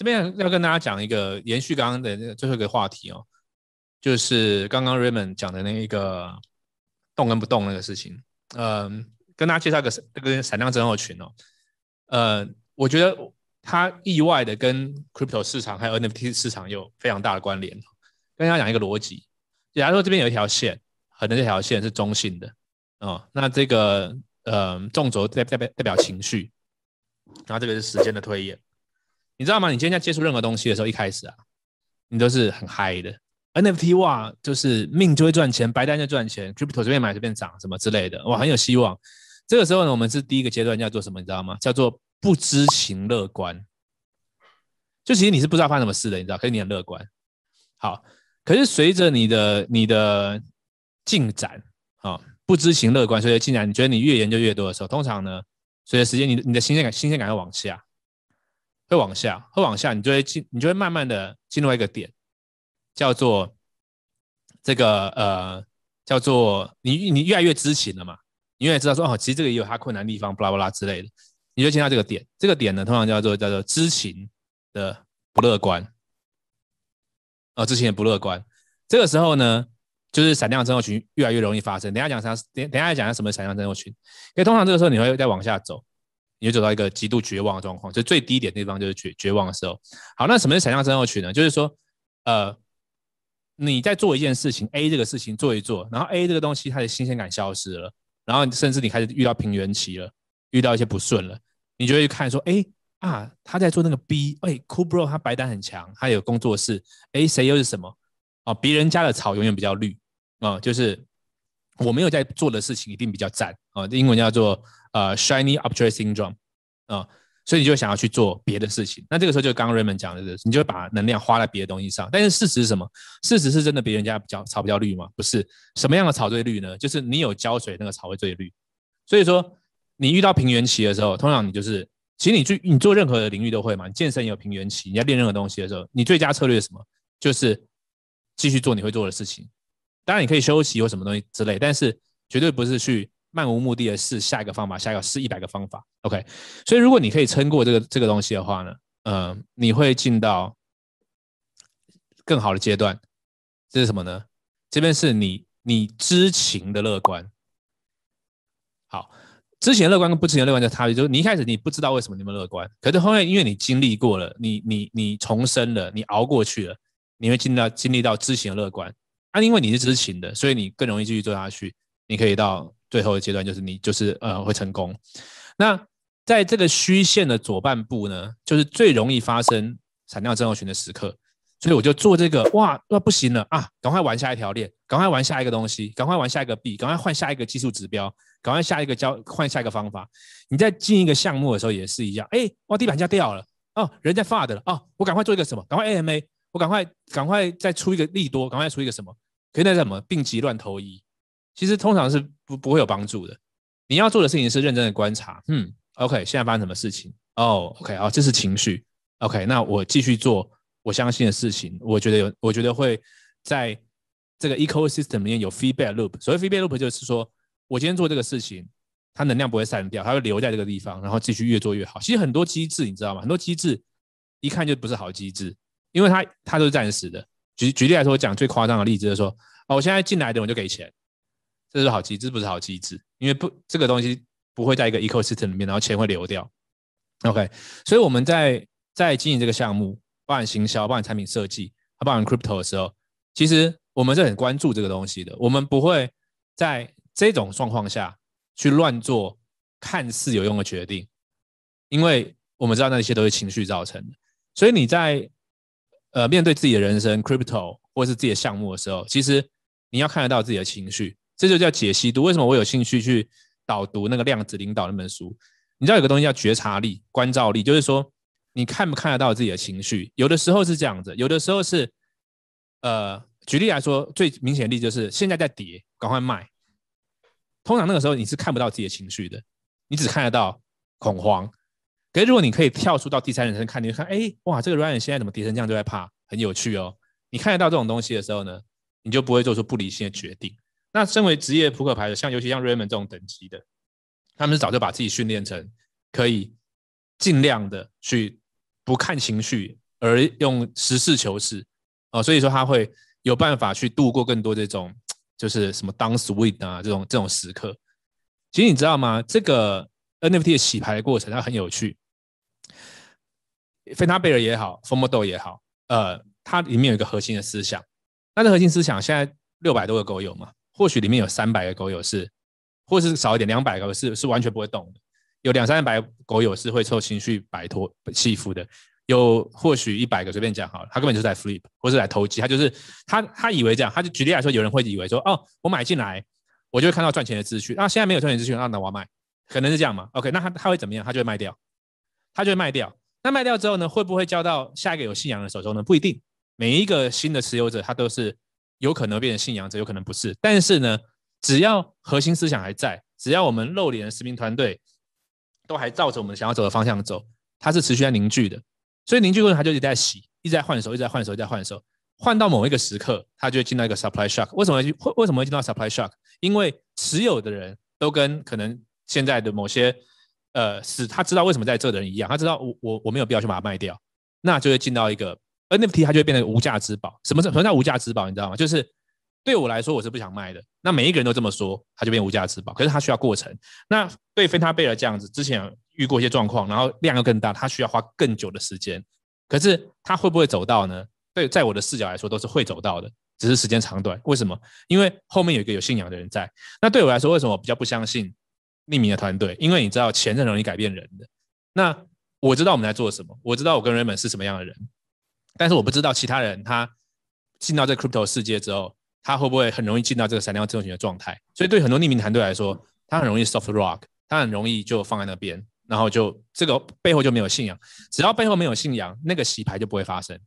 这边要跟大家讲一个延续刚刚的那个最后一个话题哦，就是刚刚 Raymond 讲的那一个动跟不动那个事情。嗯、跟大家介绍个这个闪亮症候群哦。呃，我觉得它意外的跟 Crypto 市场还有 NFT 市场有非常大的关联。跟大家讲一个逻辑，假如说这边有一条线，可能这条线是中性的哦，那这个呃纵轴代代表代表情绪，然后这个是时间的推演。你知道吗？你今天在接触任何东西的时候，一开始啊，你都是很嗨的。NFT 哇，就是命就会赚钱，白单就赚钱，Crypto 随便买随便涨，什么之类的，哇，很有希望。这个时候呢，我们是第一个阶段叫做什么？你知道吗？叫做不知情乐观。就其实你是不知道发生什么事的，你知道，可是你很乐观。好，可是随着你的你的进展啊，不知情乐观，随着进展，你觉得你越研究越多的时候，通常呢，随着时间，你你的新鲜感新鲜感要往下。会往下，会往下，你就会进，你就会慢慢的进入一个点，叫做这个呃，叫做你你越来越知情了嘛，你越来越知道说哦，其实这个也有它困难地方，巴拉巴拉之类的，你就进到这个点，这个点呢，通常叫做叫做知情的不乐观，哦，知情的不乐观，这个时候呢，就是闪亮症候群越来越容易发生。等下讲啥？等等下讲下什么闪亮症候群？因为通常这个时候你会再往下走。你就走到一个极度绝望的状况，就最低点的地方就是绝绝望的时候。好，那什么是想象症候群呢？就是说，呃，你在做一件事情 A 这个事情做一做，然后 A 这个东西它的新鲜感消失了，然后甚至你开始遇到平原期了，遇到一些不顺了，你就会去看说，哎啊，他在做那个 B，哎，Cool Bro 他白单很强，他有工作室，哎，谁又是什么？哦，别人家的草永远比较绿啊，就是我没有在做的事情一定比较赞啊，英文叫做。呃、，shiny object syndrome 啊、所以你就想要去做别的事情。那这个时候就刚刚 Raymond 讲的，你就会把能量花在别的东西上。但是事实是什么？事实是真的别人家比较草比较绿吗？不是。什么样的草最绿呢？就是你有浇水，那个草会最绿。所以说，你遇到平原期的时候，通常你就是，其实你去你做任何的领域都会嘛。你健身也有平原期，你要练任何东西的时候，你最佳策略是什么？就是继续做你会做的事情。当然你可以休息或什么东西之类，但是绝对不是去。漫无目的的试下一个方法，下一个试一百个方法，OK。所以如果你可以撑过这个这个东西的话呢，嗯、你会进到更好的阶段。这是什么呢？这边是你你知情的乐观。好，知情乐观跟不知情的乐观的差别就是，你一开始你不知道为什么你们乐观，可是后面因为你经历过了，你你你重生了，你熬过去了，你会进到经历到知情的乐观。啊，因为你是知情的，所以你更容易继续做下去，你可以到。最后的阶段就是你就是呃会成功。那在这个虚线的左半部呢，就是最容易发生闪量症候群的时刻。所以我就做这个，哇，那不行了啊！赶快玩下一条链，赶快玩下一个东西，赶快玩下一个币，赶快换下一个技术指标，赶快下一个交换下一个方法。你在进一个项目的时候也是一样，哎，哇，地板价掉了哦，人家发的了哦，我赶快做一个什么？赶快 AMA，我赶快赶快再出一个利多，赶快出一个什么？可以那什么病急乱投医。其实通常是不不会有帮助的。你要做的事情是认真的观察。嗯，OK，现在发生什么事情？哦，OK，哦，这是情绪。OK，那我继续做我相信的事情。我觉得有，我觉得会在这个 ecosystem 里面有 feedback loop。所谓 feedback loop 就是说我今天做这个事情，它能量不会散掉，它会留在这个地方，然后继续越做越好。其实很多机制你知道吗？很多机制一看就不是好机制，因为它它都是暂时的。举举例来说，我讲最夸张的例子就是说，哦，我现在进来的我就给钱。这是好机制，不是好机制，因为不这个东西不会在一个 ecosystem 里面，然后钱会流掉。OK，所以我们在在经营这个项目，包含行销、包含产品设计、还包含 crypto 的时候，其实我们是很关注这个东西的。我们不会在这种状况下去乱做看似有用的决定，因为我们知道那些都是情绪造成的。所以你在呃面对自己的人生、crypto 或是自己的项目的时候，其实你要看得到自己的情绪。这就叫解析度。为什么我有兴趣去导读那个量子领导那本书？你知道有个东西叫觉察力、观照力，就是说你看不看得到自己的情绪？有的时候是这样子，有的时候是，呃，举例来说，最明显的例子就是现在在跌，赶快卖。通常那个时候你是看不到自己的情绪的，你只看得到恐慌。可是如果你可以跳出到第三人称看，你就看，哎，哇，这个 Ryan 现在怎么跌成这样就在怕，很有趣哦。你看得到这种东西的时候呢，你就不会做出不理性的决定。那身为职业扑克牌的，像尤其像 Raymond 这种等级的，他们是早就把自己训练成可以尽量的去不看情绪，而用实事求是哦，所以说他会有办法去度过更多这种就是什么 downswing 啊这种这种时刻。其实你知道吗？这个 NFT 的洗牌的过程它很有趣。芬达贝尔也好，FOMO 也好，呃，它里面有一个核心的思想。那这核心思想现在六百多个狗友嘛，或许里面有三百个狗友是，或是少一点两百个是是完全不会动的。有两三百狗友是会受情绪摆脱起伏的。有或许一百个随便讲好了，他根本就是在 flip 或是来投机，他就是他他以为这样，他就举例来说，有人会以为说，哦，我买进来，我就会看到赚钱的资讯，啊，现在没有赚钱资讯，啊，那我要卖，可能是这样嘛？OK，那他他会怎么样？他就会卖掉，他就会卖掉。那卖掉之后呢，会不会交到下一个有信仰的手中呢？不一定，每一个新的持有者他都是有可能变成信仰者，有可能不是。但是呢，只要核心思想还在，只要我们露脸的实名团队都还照着我们想要走的方向走，它是持续在凝聚的。所以凝聚过程它就一直在洗，一直在换手，一直在换手，一直在换手，换到某一个时刻，它就会进到一个 supply shock。为什么会为什么会进到 supply shock？因为持有的人都跟可能现在的某些呃是他知道为什么在这的人一样，他知道我我我没有必要去把它卖掉，那就会进到一个 NFT，它就会变成无价之宝。什么什么叫无价之宝？你知道吗？就是对我来说我是不想卖的，那每一个人都这么说，它就变无价之宝。可是它需要过程。那对芬塔贝尔这样子，之前。遇过一些状况，然后量又更大，它需要花更久的时间。可是它会不会走到呢？对，在我的视角来说，都是会走到的，只是时间长短。为什么？因为后面有一个有信仰的人在。那对我来说，为什么我比较不相信匿名的团队？因为你知道，钱是很容易改变人的。那我知道我们在做什么，我知道我跟 Raymond 是什么样的人，但是我不知道其他人他进到这个 crypto 世界之后，他会不会很容易进到这个闪亮正群的状态。所以对很多匿名团队来说，他很容易 soft rock，他很容易就放在那边。然后就这个背后就没有信仰，只要背后没有信仰，那个洗牌就不会发生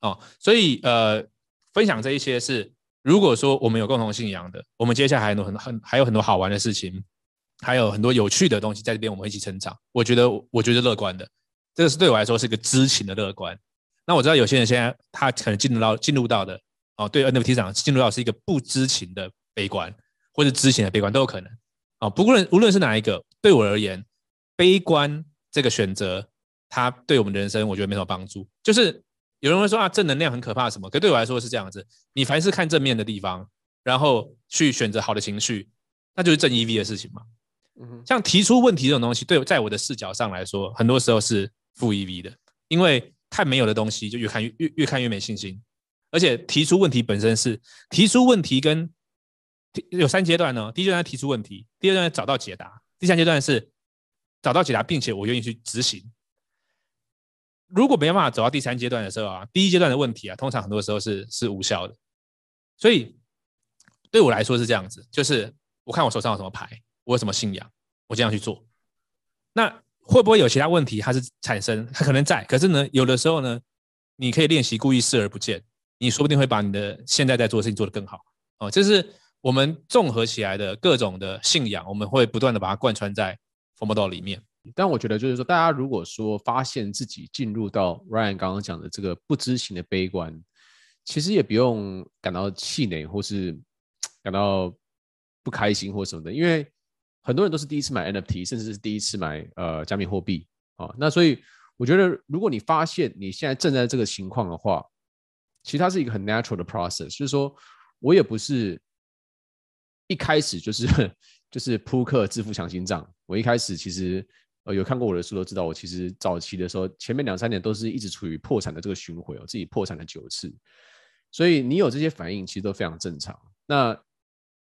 哦。所以呃，分享这一些是，如果说我们有共同信仰的，我们接下来还有很多很还有很多好玩的事情，还有很多有趣的东西在这边，我们一起成长。我觉得我觉得乐观的，这个是对我来说是一个知情的乐观。那我知道有些人现在他可能进入到进入到的哦，对 NFT 市场进入到是一个不知情的悲观，或者知情的悲观都有可能哦。不论无论是哪一个，对我而言。悲观这个选择，它对我们的人生，我觉得没什么帮助。就是有人会说啊，正能量很可怕什么？可对我来说是这样子。你凡是看正面的地方，然后去选择好的情绪，那就是正 EV 的事情嘛。像提出问题这种东西，对，在我的视角上来说，很多时候是负 EV 的，因为看没有的东西就越看越越越看越没信心。而且提出问题本身是提出问题跟有三阶段呢。第一阶段提出问题，第二阶段找到解答，第三阶段是。找到解答，并且我愿意去执行。如果没办法走到第三阶段的时候啊，第一阶段的问题啊，通常很多时候是是无效的。所以对我来说是这样子，就是我看我手上有什么牌，我有什么信仰，我这样去做。那会不会有其他问题它是产生？它可能在，可是呢，有的时候呢，你可以练习故意视而不见，你说不定会把你的现在在做的事情做得更好。哦，这是我们综合起来的各种的信仰，我们会不断的把它贯穿在。FOMO 里面，但我觉得就是说，大家如果说发现自己进入到 Ryan 刚刚讲的这个不知情的悲观，其实也不用感到气馁或是感到不开心或什么的，因为很多人都是第一次买 NFT，甚至是第一次买呃加密货币啊。那所以我觉得，如果你发现你现在正在这个情况的话，其实它是一个很 natural 的 process，就是说我也不是一开始就是。就是扑克致富强心脏。我一开始其实呃有看过我的书，都知道我其实早期的时候，前面两三年都是一直处于破产的这个巡回，我自己破产了九次。所以你有这些反应，其实都非常正常。那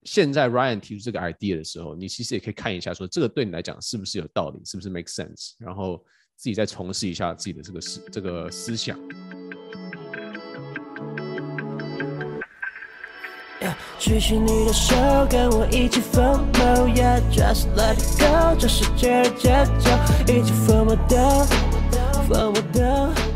现在 Ryan 提出这个 idea 的时候，你其实也可以看一下，说这个对你来讲是不是有道理，是不是 make sense，然后自己再重试一下自己的这个思这个思想。举起你的手，跟我一起 FOMO Yeah, just let it go，这世界的节奏，一起 FOMO 的，FOMO 的。